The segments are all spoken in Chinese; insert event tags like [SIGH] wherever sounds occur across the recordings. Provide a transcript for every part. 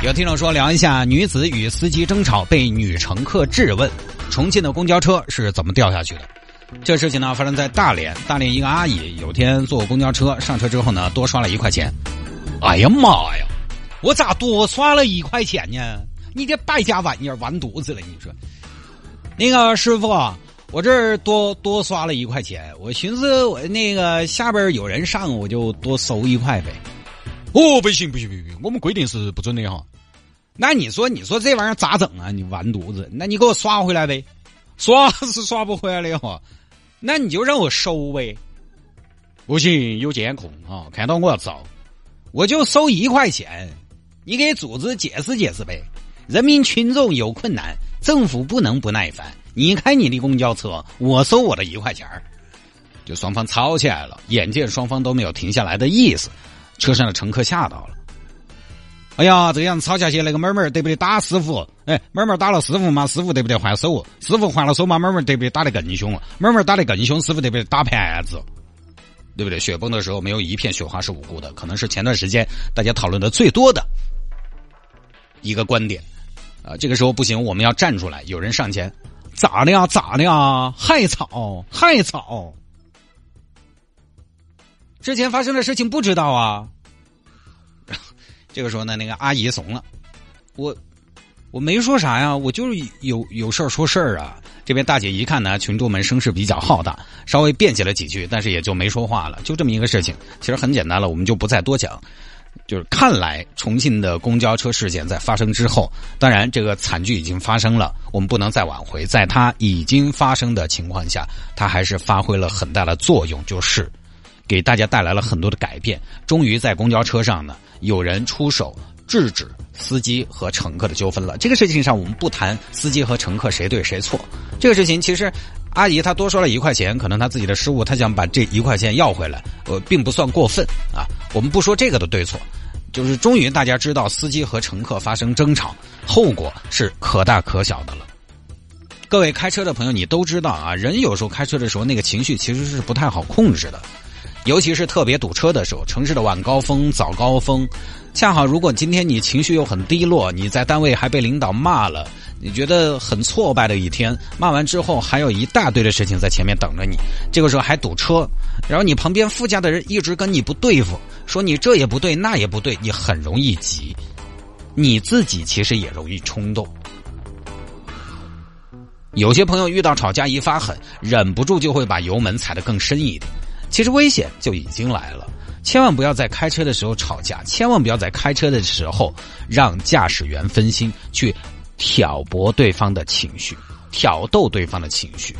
有听众说聊一下女子与司机争吵被女乘客质问，重庆的公交车是怎么掉下去的？这事情呢发生在大连，大连一个阿姨有天坐公交车上车之后呢多刷了一块钱，哎呀妈呀，我咋多刷了一块钱呢？你这败家玩意儿完犊子了！你说，那个师傅。我这儿多多刷了一块钱，我寻思我那个下边有人上，我就多收一块呗。哦，不行不行不行，我们规定是不准的哈。那你说你说这玩意儿咋整啊？你完犊子！那你给我刷回来呗。刷 [LAUGHS] 是刷不回来的哈。那你就让我收呗。不行，有监控啊，看到我要遭，我就收一块钱。你给组织解释解释呗。人民群众有困难，政府不能不耐烦。你开你的公交车，我收我的一块钱儿，就双方吵起来了。眼见双方都没有停下来的意思，车上的乘客吓到了。哎呀，这样吵下去，那个妹妹得不得打师傅？哎，妹妹打了师傅嘛，师傅得不得还手？师傅还了手嘛，妹妹得不得打得更凶？妹妹打得更凶，师傅得不得打盘子？对不对？雪崩的时候，没有一片雪花是无辜的，可能是前段时间大家讨论的最多的一个观点啊。这个时候不行，我们要站出来，有人上前。咋的呀？咋的呀？害草，害草！之前发生的事情不知道啊。[LAUGHS] 这个时候呢，那个阿姨怂了，我我没说啥呀，我就是有有事儿说事儿啊。这边大姐一看呢，群众们声势比较浩大，稍微辩解了几句，但是也就没说话了。就这么一个事情，其实很简单了，我们就不再多讲。就是看来重庆的公交车事件在发生之后，当然这个惨剧已经发生了，我们不能再挽回。在它已经发生的情况下，它还是发挥了很大的作用，就是给大家带来了很多的改变。终于在公交车上呢，有人出手制止司机和乘客的纠纷了。这个事情上，我们不谈司机和乘客谁对谁错，这个事情其实。阿姨她多说了一块钱，可能她自己的失误，她想把这一块钱要回来，呃，并不算过分啊。我们不说这个的对错，就是终于大家知道司机和乘客发生争吵，后果是可大可小的了。各位开车的朋友，你都知道啊，人有时候开车的时候那个情绪其实是不太好控制的，尤其是特别堵车的时候，城市的晚高峰、早高峰，恰好如果今天你情绪又很低落，你在单位还被领导骂了。你觉得很挫败的一天，骂完之后还有一大堆的事情在前面等着你，这个时候还堵车，然后你旁边副驾的人一直跟你不对付，说你这也不对那也不对，你很容易急，你自己其实也容易冲动。有些朋友遇到吵架一发狠，忍不住就会把油门踩得更深一点，其实危险就已经来了，千万不要在开车的时候吵架，千万不要在开车的时候让驾驶员分心去。挑拨对方的情绪，挑逗对方的情绪。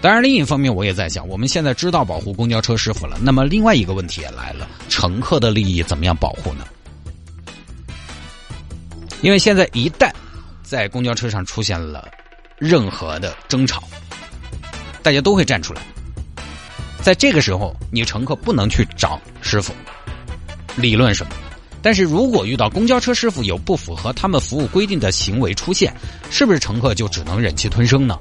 当然，另一方面，我也在想，我们现在知道保护公交车师傅了，那么另外一个问题也来了：乘客的利益怎么样保护呢？因为现在一旦在公交车上出现了任何的争吵，大家都会站出来。在这个时候，你乘客不能去找师傅理论什么。但是如果遇到公交车师傅有不符合他们服务规定的行为出现，是不是乘客就只能忍气吞声呢？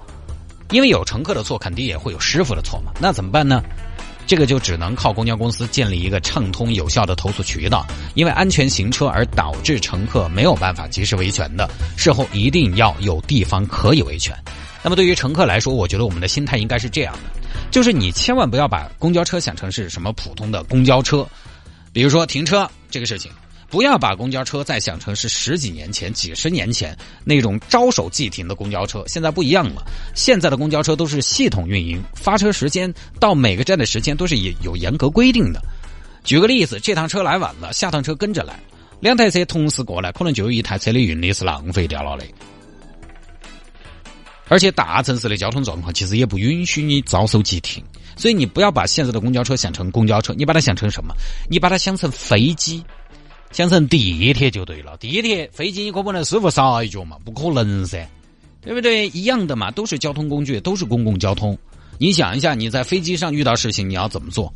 因为有乘客的错，肯定也会有师傅的错嘛。那怎么办呢？这个就只能靠公交公司建立一个畅通有效的投诉渠道。因为安全行车而导致乘客没有办法及时维权的，事后一定要有地方可以维权。那么对于乘客来说，我觉得我们的心态应该是这样的：就是你千万不要把公交车想成是什么普通的公交车，比如说停车这个事情。不要把公交车再想成是十几年前、几十年前那种招手即停的公交车，现在不一样了。现在的公交车都是系统运营，发车时间到每个站的时间都是有有严格规定的。举个例子，这趟车来晚了，下趟车跟着来，两台车同时过来，可能就有一台车的运力是浪费掉了的。而且大城市的交通状况其实也不允许你招手即停，所以你不要把现在的公交车想成公交车，你把它想成什么？你把它想成飞机。想成地铁就对了，地铁、飞机你可不能师傅撒一脚嘛，不可能噻。对不对？一样的嘛，都是交通工具，都是公共交通。你想一下，你在飞机上遇到事情，你要怎么做？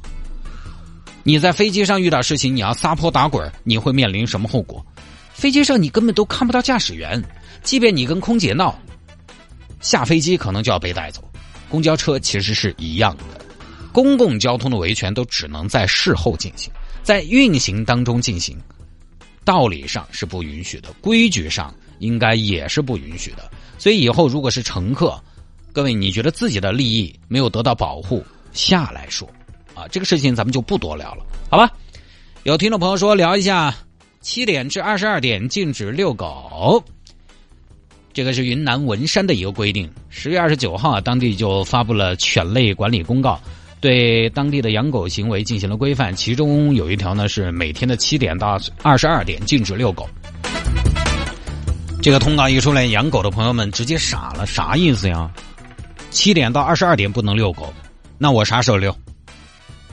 你在飞机上遇到事情，你要撒泼打滚，你会面临什么后果？飞机上你根本都看不到驾驶员，即便你跟空姐闹，下飞机可能就要被带走。公交车其实是一样的，公共交通的维权都只能在事后进行，在运行当中进行，道理上是不允许的，规矩上应该也是不允许的。所以以后如果是乘客，各位你觉得自己的利益没有得到保护，下来说，啊，这个事情咱们就不多聊了，好吧？有听众朋友说聊一下七点至二十二点禁止遛狗。这个是云南文山的一个规定。十月二十九号啊，当地就发布了犬类管理公告，对当地的养狗行为进行了规范。其中有一条呢，是每天的七点到二十二点禁止遛狗。这个通告一出来，养狗的朋友们直接傻了，啥意思呀？七点到二十二点不能遛狗，那我啥时候遛？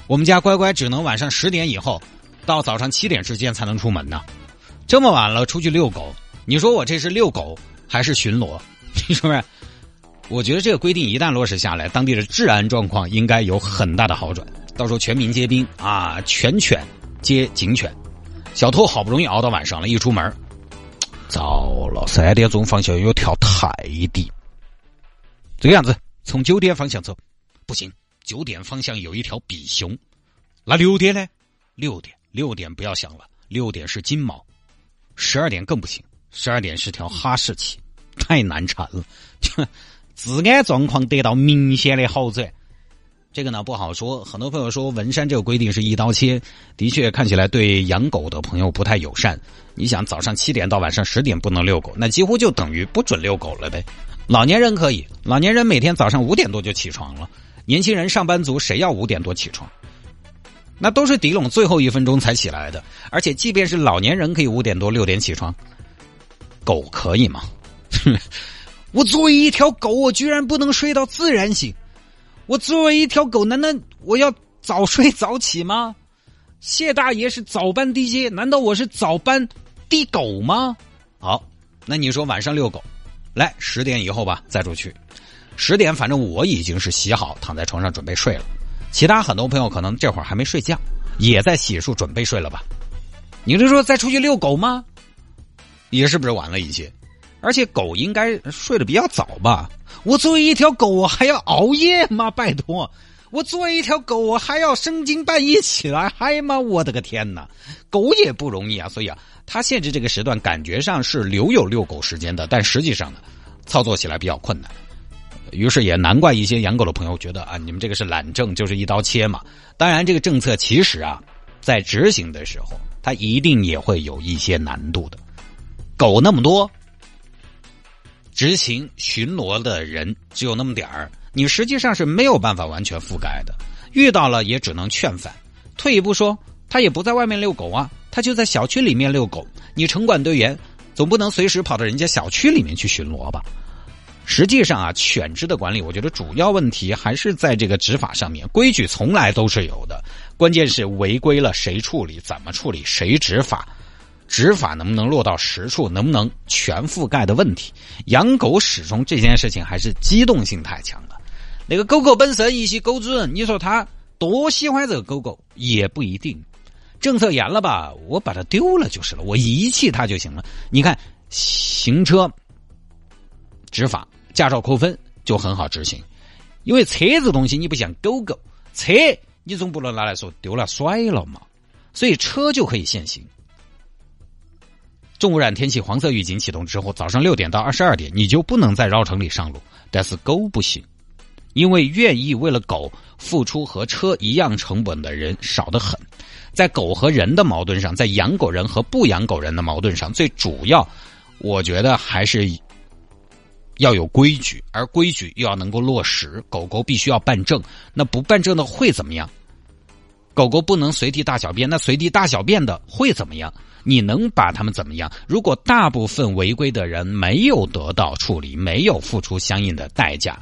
我们家乖乖只能晚上十点以后到早上七点之间才能出门呢。这么晚了出去遛狗，你说我这是遛狗？还是巡逻，是不是？我觉得这个规定一旦落实下来，当地的治安状况应该有很大的好转。到时候全民皆兵啊，全犬皆警犬。小偷好不容易熬到晚上了，一出门，糟了！三点钟方向有条泰迪，这个样子从九点方向走，不行，九点方向有一条比熊。那六点呢？六点，六点不要想了，六点是金毛。十二点更不行。十二点是条哈士奇，[LAUGHS] 太难缠了，[LAUGHS] 治安状况得到明显的好转。这个呢不好说，很多朋友说文山这个规定是一刀切，的确看起来对养狗的朋友不太友善。你想早上七点到晚上十点不能遛狗，那几乎就等于不准遛狗了呗。老年人可以，老年人每天早上五点多就起床了，年轻人上班族谁要五点多起床？那都是迪拢最后一分钟才起来的，而且即便是老年人可以五点多六点起床。狗可以吗？[LAUGHS] 我作为一条狗，我居然不能睡到自然醒。我作为一条狗，难道我要早睡早起吗？谢大爷是早班 DJ，，难道我是早班地狗吗？好，那你说晚上遛狗，来十点以后吧，再出去。十点，反正我已经是洗好，躺在床上准备睡了。其他很多朋友可能这会儿还没睡觉，也在洗漱准备睡了吧？你是说再出去遛狗吗？也是不是晚了一些？而且狗应该睡得比较早吧？我作为一条狗，我还要熬夜吗？[LAUGHS] 拜托，我作为一条狗，我还要深更半夜起来嗨吗？我的个天哪！狗也不容易啊，所以啊，它限制这个时段，感觉上是留有遛狗时间的，但实际上呢，操作起来比较困难。于是也难怪一些养狗的朋友觉得啊，你们这个是懒政，就是一刀切嘛。当然，这个政策其实啊，在执行的时候，它一定也会有一些难度的。狗那么多，执勤巡逻的人只有那么点儿，你实际上是没有办法完全覆盖的。遇到了也只能劝返。退一步说，他也不在外面遛狗啊，他就在小区里面遛狗。你城管队员总不能随时跑到人家小区里面去巡逻吧？实际上啊，犬只的管理，我觉得主要问题还是在这个执法上面。规矩从来都是有的，关键是违规了谁处理、怎么处理、谁执法。执法能不能落到实处，能不能全覆盖的问题？养狗始终这件事情还是机动性太强了。那个狗狗本身一些狗主人，你说他多喜欢这个狗狗也不一定。政策严了吧，我把它丢了就是了，我遗弃它就行了。你看行车执法，驾照扣分就很好执行，因为车子东西你不像狗狗，车你总不能拿来说丢了甩了嘛，所以车就可以限行。重污染天气黄色预警启动之后，早上六点到二十二点，你就不能在绕城里上路。但是狗不行，因为愿意为了狗付出和车一样成本的人少得很。在狗和人的矛盾上，在养狗人和不养狗人的矛盾上，最主要，我觉得还是要有规矩，而规矩又要能够落实。狗狗必须要办证，那不办证的会怎么样？狗狗不能随地大小便，那随地大小便的会怎么样？你能把他们怎么样？如果大部分违规的人没有得到处理，没有付出相应的代价，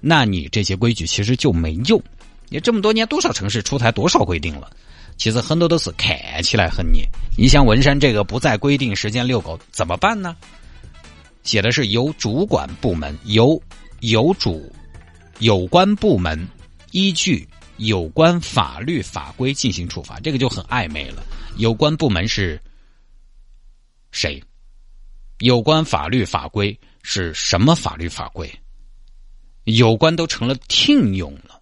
那你这些规矩其实就没用。你这么多年，多少城市出台多少规定了？其实很多都是看起来很严。你像文山这个不在规定时间遛狗，怎么办呢？写的是由主管部门由有主有关部门依据有关法律法规进行处罚，这个就很暧昧了。有关部门是谁？有关法律法规是什么法律法规？有关都成了听用了，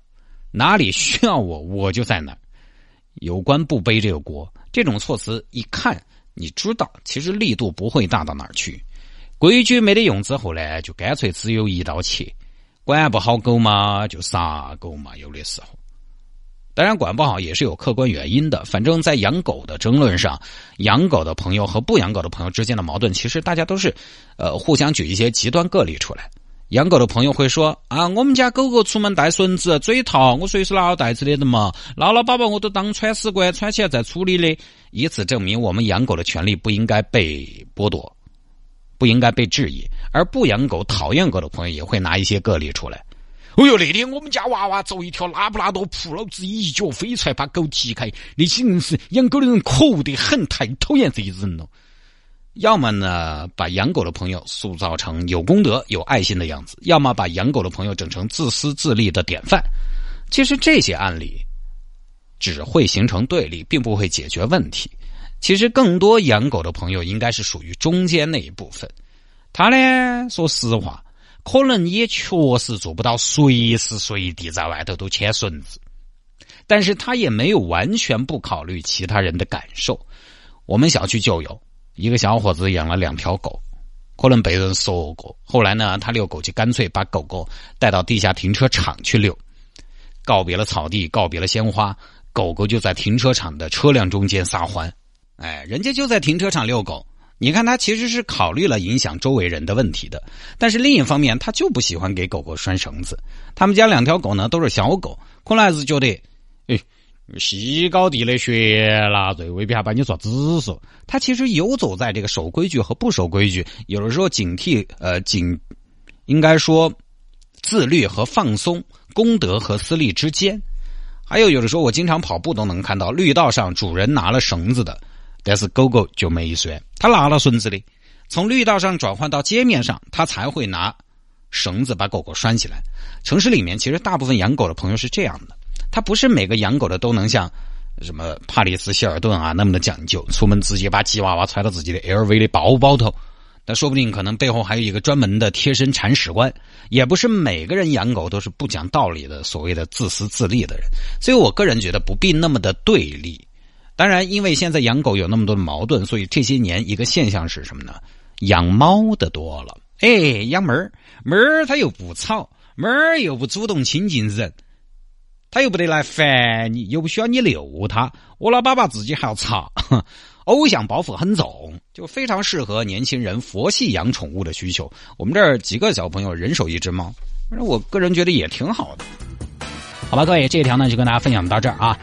哪里需要我，我就在哪儿。有关不背这个锅，这种措辞一看，你知道，其实力度不会大到哪儿去。规矩没得用之后呢，就干脆只有一刀切，管不好狗嘛，就杀狗嘛。有的时候，当然管不好也是有客观原因的。反正，在养狗的争论上，养狗的朋友和不养狗的朋友之间的矛盾，其实大家都是，呃，互相举一些极端个例出来。养狗的朋友会说：“啊，我们家狗狗出门带绳子，嘴套，我随时拿袋子的的嘛，捞捞粑粑我都当铲屎官铲起来再处理的。”以此证明，我们养狗的权利不应该被剥夺，不应该被质疑。而不养狗、讨厌狗的朋友也会拿一些个例出来。哦哟，那天我们家娃娃走一条拉布拉多扑，老子一脚飞出来把狗踢开。那些人是养狗的人可恶得很，太讨厌这些人了。要么呢，把养狗的朋友塑造成有功德、有爱心的样子；要么把养狗的朋友整成自私自利的典范。其实这些案例只会形成对立，并不会解决问题。其实更多养狗的朋友应该是属于中间那一部分。他呢，说实话，可能也确实做不到随时随地在外头都牵绳子，但是他也没有完全不考虑其他人的感受。我们小区就有。一个小伙子养了两条狗，可能被人说过。后来呢，他遛狗就干脆把狗狗带到地下停车场去遛，告别了草地，告别了鲜花，狗狗就在停车场的车辆中间撒欢。哎，人家就在停车场遛狗，你看他其实是考虑了影响周围人的问题的。但是另一方面，他就不喜欢给狗狗拴绳子。他们家两条狗呢都是小狗，可能还是觉得，哎。西高地的雪纳瑞未必还把你抓紫色，他其实游走在这个守规矩和不守规矩，有的时候警惕呃警，应该说自律和放松，公德和私利之间。还有有的时候我经常跑步都能看到绿道上主人拿了绳子的，但是狗狗就没拴，他拿了绳子的，从绿道上转换到街面上，他才会拿绳子把狗狗拴起来。城市里面其实大部分养狗的朋友是这样的。他不是每个养狗的都能像什么帕里斯希尔顿啊那么的讲究，出门直接把吉娃娃揣到自己的 LV 的包包头。那说不定可能背后还有一个专门的贴身铲屎官。也不是每个人养狗都是不讲道理的，所谓的自私自利的人。所以我个人觉得不必那么的对立。当然，因为现在养狗有那么多的矛盾，所以这些年一个现象是什么呢？养猫的多了。哎，养猫儿，猫儿它又不吵，猫儿又不主动亲近人。它又不得来烦你，又不需要你遛它，我老爸爸自己还要擦，偶像包袱很重，就非常适合年轻人佛系养宠物的需求。我们这儿几个小朋友人手一只猫，反正我个人觉得也挺好的。好吧，各位，这条呢就跟大家分享到这儿啊。